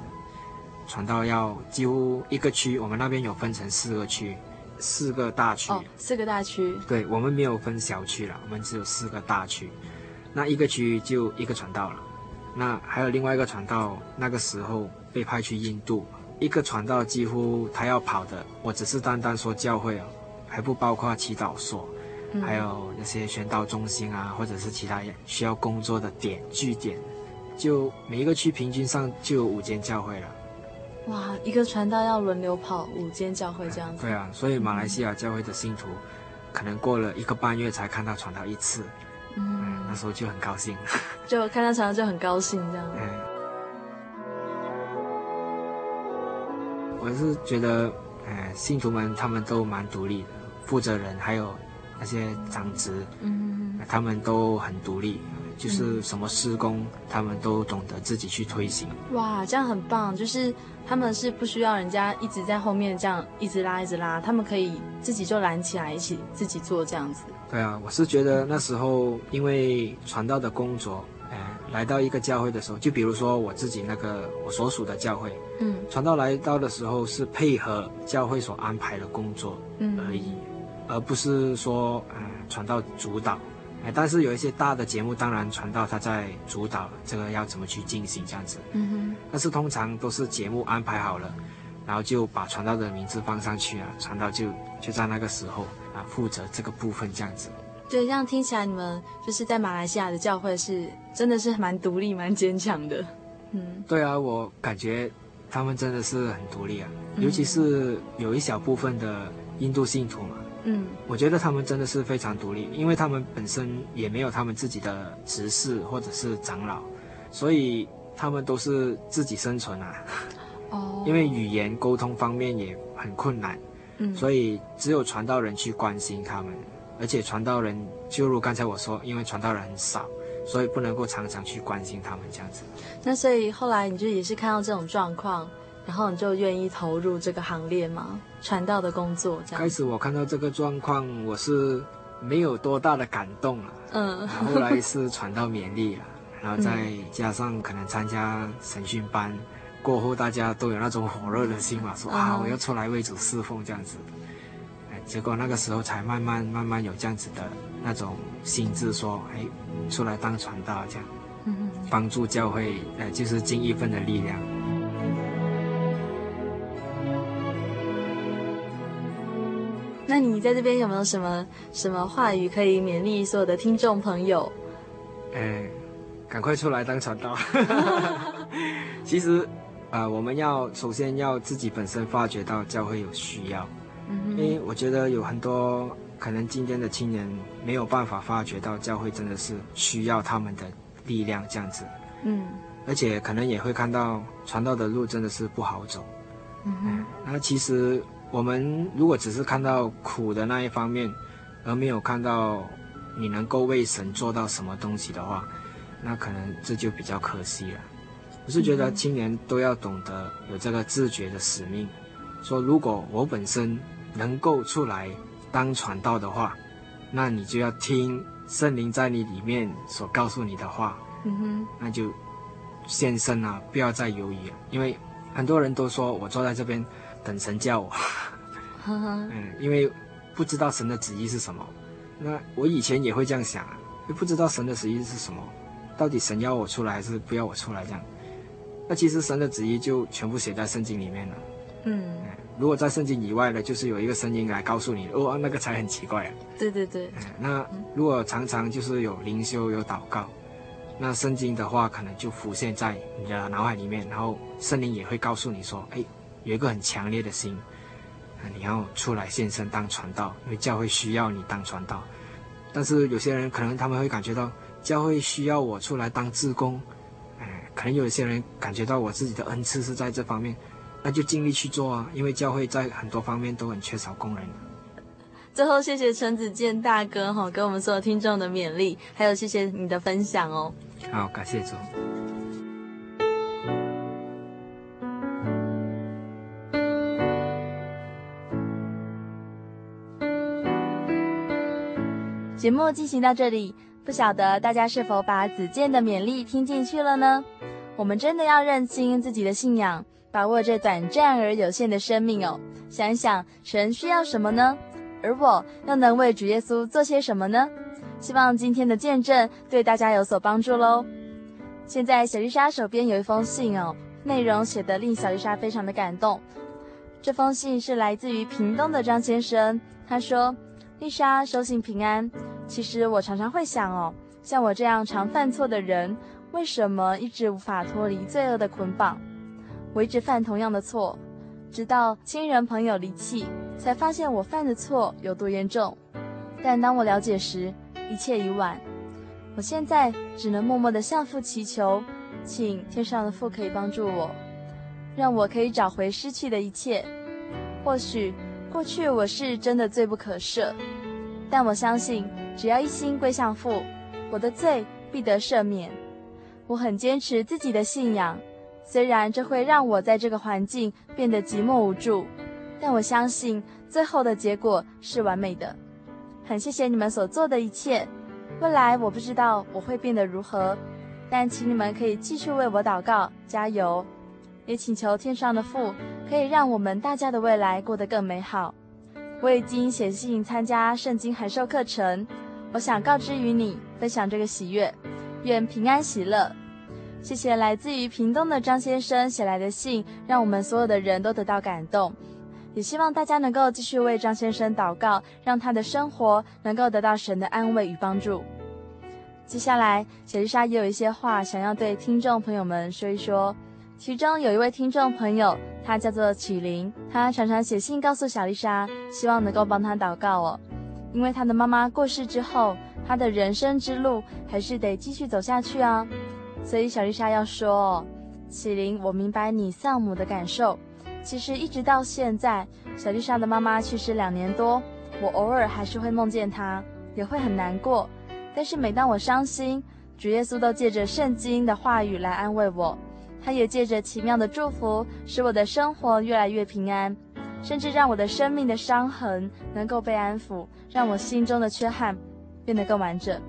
传道要几乎一个区，我们那边有分成四个区，四个大区，哦，四个大区，对，我们没有分小区了，我们只有四个大区，那一个区就一个传道了，那还有另外一个传道，那个时候被派去印度，一个传道几乎他要跑的，我只是单单说教会啊，还不包括祈祷所，嗯、还有那些宣道中心啊，或者是其他需要工作的点据点，就每一个区平均上就有五间教会了。哇，一个传道要轮流跑五间教会这样子。对啊，所以马来西亚教会的信徒，可能过了一个半月才看到传道一次。嗯，那时候就很高兴，就看到传道就很高兴这样。嗯，我是觉得，呃，信徒们他们都蛮独立的，负责人还有那些长职，嗯，他们都很独立。就是什么施工，他们都懂得自己去推行。哇，这样很棒！就是他们是不需要人家一直在后面这样一直拉一直拉，他们可以自己就拦起来，一起自己做这样子。对啊，我是觉得那时候因为传道的工作，哎，来到一个教会的时候，就比如说我自己那个我所属的教会，嗯，传道来到的时候是配合教会所安排的工作而已，嗯，而不是说，嗯，传道主导。哎，但是有一些大的节目，当然传道他在主导这个要怎么去进行这样子。嗯哼。但是通常都是节目安排好了，然后就把传道的名字放上去啊，传道就就在那个时候啊负责这个部分这样子。对，这样听起来你们就是在马来西亚的教会是真的是蛮独立、蛮坚强的。嗯。对啊，我感觉他们真的是很独立啊，尤其是有一小部分的印度信徒嘛。嗯，我觉得他们真的是非常独立，因为他们本身也没有他们自己的执事或者是长老，所以他们都是自己生存啊。哦，因为语言沟通方面也很困难，嗯，所以只有传道人去关心他们，而且传道人就如刚才我说，因为传道人很少，所以不能够常常去关心他们这样子。那所以后来你就也是看到这种状况。然后你就愿意投入这个行列吗？传道的工作这样。开始我看到这个状况，我是没有多大的感动了。嗯。后来是传道勉励了，然后再加上可能参加审讯班，过后大家都有那种火热的心嘛，说啊我要出来为主侍奉这样子。哎，结果那个时候才慢慢慢慢有这样子的那种心智，说哎出来当传道这样，嗯，帮助教会，呃就是尽一份的力量。那你在这边有没有什么什么话语可以勉励所有的听众朋友？哎，赶快出来当传道。其实，啊、呃，我们要首先要自己本身发觉到教会有需要，嗯，因为我觉得有很多可能今天的青年没有办法发觉到教会真的是需要他们的力量这样子，嗯，而且可能也会看到传道的路真的是不好走，嗯，嗯，那其实。我们如果只是看到苦的那一方面，而没有看到你能够为神做到什么东西的话，那可能这就比较可惜了。我是觉得青年都要懂得有这个自觉的使命，说如果我本身能够出来当传道的话，那你就要听圣灵在你里面所告诉你的话，嗯哼，那就献身啊，不要再犹豫了，因为很多人都说我坐在这边。等神叫我，嗯，因为不知道神的旨意是什么。那我以前也会这样想啊，就不知道神的旨意是什么，到底神要我出来还是不要我出来这样？那其实神的旨意就全部写在圣经里面了。嗯，如果在圣经以外的，就是有一个声音来告诉你，哦，那个才很奇怪啊。对对对。那如果常常就是有灵修有祷告，那圣经的话可能就浮现在你的脑海里面，然后圣灵也会告诉你说，哎。有一个很强烈的心，你要出来献身当传道，因为教会需要你当传道。但是有些人可能他们会感觉到教会需要我出来当志工，哎，可能有些人感觉到我自己的恩赐是在这方面，那就尽力去做啊，因为教会在很多方面都很缺少工人。最后，谢谢陈子健大哥哈，给我们所有听众的勉励，还有谢谢你的分享哦。好，感谢主。节目进行到这里，不晓得大家是否把子健的勉励听进去了呢？我们真的要认清自己的信仰，把握这短暂而有限的生命哦。想一想，神需要什么呢？而我又能为主耶稣做些什么呢？希望今天的见证对大家有所帮助喽。现在小丽莎手边有一封信哦，内容写得令小丽莎非常的感动。这封信是来自于屏东的张先生，他说。丽莎，收信平安。其实我常常会想哦，像我这样常犯错的人，为什么一直无法脱离罪恶的捆绑？我一直犯同样的错，直到亲人朋友离弃，才发现我犯的错有多严重。但当我了解时，一切已晚。我现在只能默默地向父祈求，请天上的父可以帮助我，让我可以找回失去的一切。或许。过去我是真的罪不可赦，但我相信，只要一心归向父，我的罪必得赦免。我很坚持自己的信仰，虽然这会让我在这个环境变得寂寞无助，但我相信最后的结果是完美的。很谢谢你们所做的一切，未来我不知道我会变得如何，但请你们可以继续为我祷告，加油。也请求天上的父可以让我们大家的未来过得更美好。我已经写信参加圣经函授课程，我想告知于你，分享这个喜悦，愿平安喜乐。谢谢来自于屏东的张先生写来的信，让我们所有的人都得到感动。也希望大家能够继续为张先生祷告，让他的生活能够得到神的安慰与帮助。接下来，小丽莎也有一些话想要对听众朋友们说一说。其中有一位听众朋友，他叫做启灵，他常常写信告诉小丽莎，希望能够帮他祷告哦。因为他的妈妈过世之后，他的人生之路还是得继续走下去啊。所以小丽莎要说，启灵，我明白你丧母的感受。其实一直到现在，小丽莎的妈妈去世两年多，我偶尔还是会梦见她，也会很难过。但是每当我伤心，主耶稣都借着圣经的话语来安慰我。他也借着奇妙的祝福，使我的生活越来越平安，甚至让我的生命的伤痕能够被安抚，让我心中的缺憾变得更完整。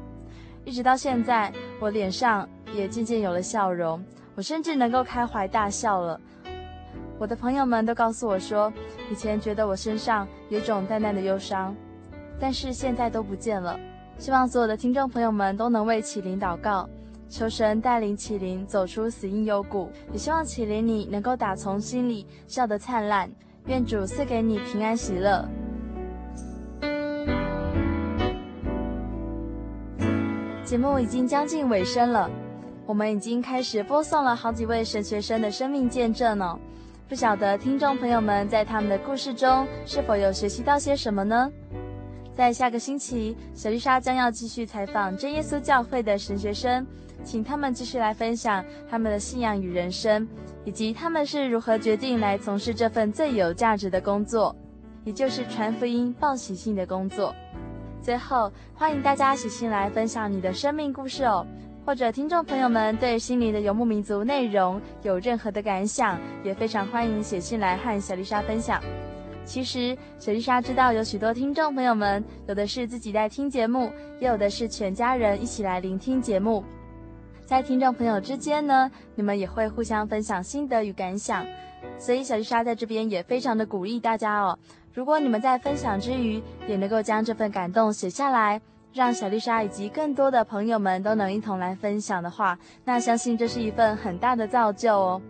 一直到现在，我脸上也渐渐有了笑容，我甚至能够开怀大笑了。我的朋友们都告诉我说，以前觉得我身上有种淡淡的忧伤，但是现在都不见了。希望所有的听众朋友们都能为启灵祷告。求神带领启灵走出死荫幽谷，也希望启灵你能够打从心里笑得灿烂。愿主赐给你平安喜乐。节目已经将近尾声了，我们已经开始播送了好几位神学生的生命见证呢。不晓得听众朋友们在他们的故事中是否有学习到些什么呢？在下个星期，小丽莎将要继续采访真耶稣教会的神学生。请他们继续来分享他们的信仰与人生，以及他们是如何决定来从事这份最有价值的工作，也就是传福音、报喜信的工作。最后，欢迎大家写信来分享你的生命故事哦，或者听众朋友们对心灵的游牧民族内容有任何的感想，也非常欢迎写信来和小丽莎分享。其实，小丽莎知道有许多听众朋友们，有的是自己在听节目，也有的是全家人一起来聆听节目。在听众朋友之间呢，你们也会互相分享心得与感想，所以小丽莎在这边也非常的鼓励大家哦。如果你们在分享之余，也能够将这份感动写下来，让小丽莎以及更多的朋友们都能一同来分享的话，那相信这是一份很大的造就哦。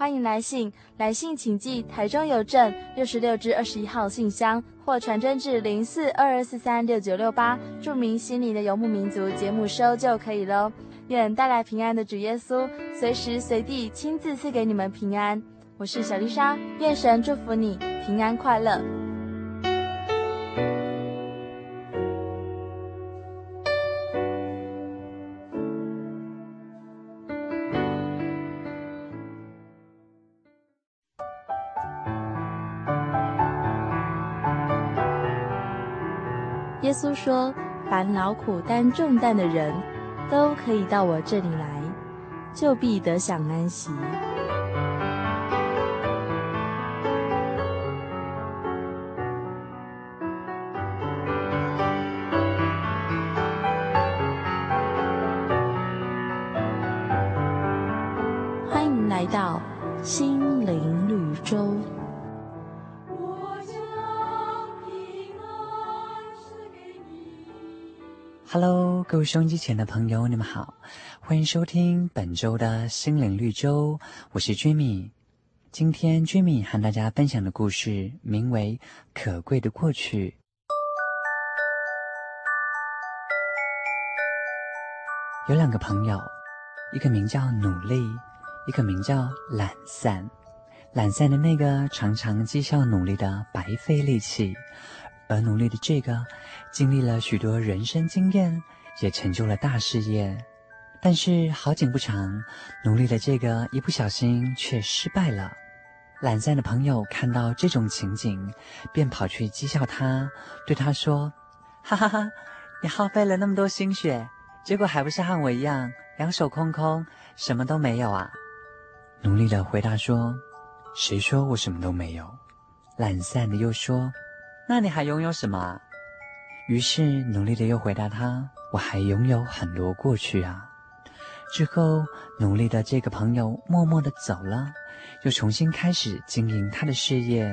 欢迎来信，来信请寄台中邮政六十六至二十一号信箱，或传真至零四二二四三六九六八，注明“心灵的游牧民族”节目收就可以喽。愿带来平安的主耶稣，随时随地亲自赐给你们平安。我是小丽莎，愿神祝福你平安快乐。耶稣说：“凡劳苦担重担的人，都可以到我这里来，就必得享安息。”欢迎来到心灵绿洲。Hello，各位收音机前的朋友，你们好，欢迎收听本周的心灵绿洲，我是 Jimmy。今天 Jimmy 和大家分享的故事名为《可贵的过去》。有两个朋友，一个名叫努力，一个名叫懒散。懒散的那个常常讥笑努力的白费力气。而努力的这个，经历了许多人生经验，也成就了大事业。但是好景不长，努力的这个一不小心却失败了。懒散的朋友看到这种情景，便跑去讥笑他，对他说：“哈哈哈，你耗费了那么多心血，结果还不是和我一样，两手空空，什么都没有啊？”努力的回答说：“谁说我什么都没有？”懒散的又说。那你还拥有什么？于是努力的又回答他：“我还拥有很多过去啊。”之后，努力的这个朋友默默的走了，又重新开始经营他的事业。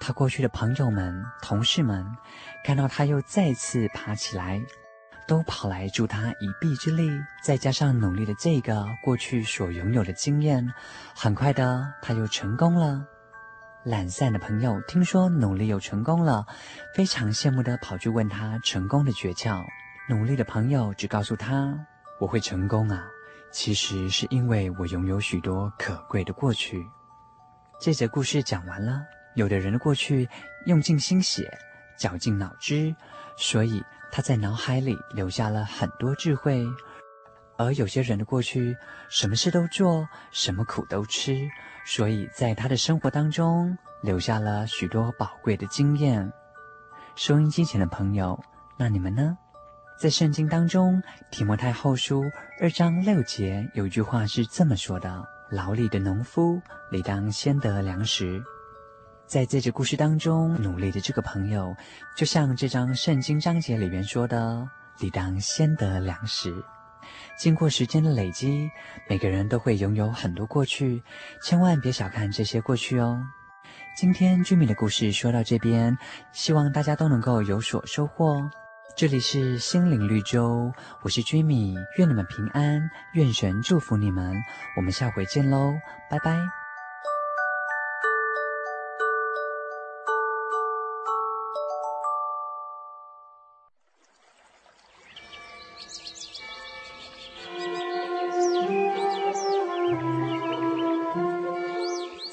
他过去的朋友们、同事们看到他又再次爬起来，都跑来助他一臂之力。再加上努力的这个过去所拥有的经验，很快的他又成功了。懒散的朋友听说努力又成功了，非常羡慕地跑去问他成功的诀窍。努力的朋友只告诉他：“我会成功啊，其实是因为我拥有许多可贵的过去。”这则故事讲完了。有的人的过去用尽心血，绞尽脑汁，所以他在脑海里留下了很多智慧；而有些人的过去，什么事都做，什么苦都吃。所以在他的生活当中留下了许多宝贵的经验。收音机前的朋友，那你们呢？在圣经当中，提摩太后书二章六节有一句话是这么说的：“劳力的农夫理当先得粮食。”在这节故事当中，努力的这个朋友，就像这张圣经章节里面说的，理当先得粮食。经过时间的累积，每个人都会拥有很多过去，千万别小看这些过去哦。今天居民的故事说到这边，希望大家都能够有所收获。这里是心灵绿洲，我是居米，愿你们平安，愿神祝福你们，我们下回见喽，拜拜。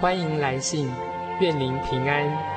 欢迎来信，愿您平安。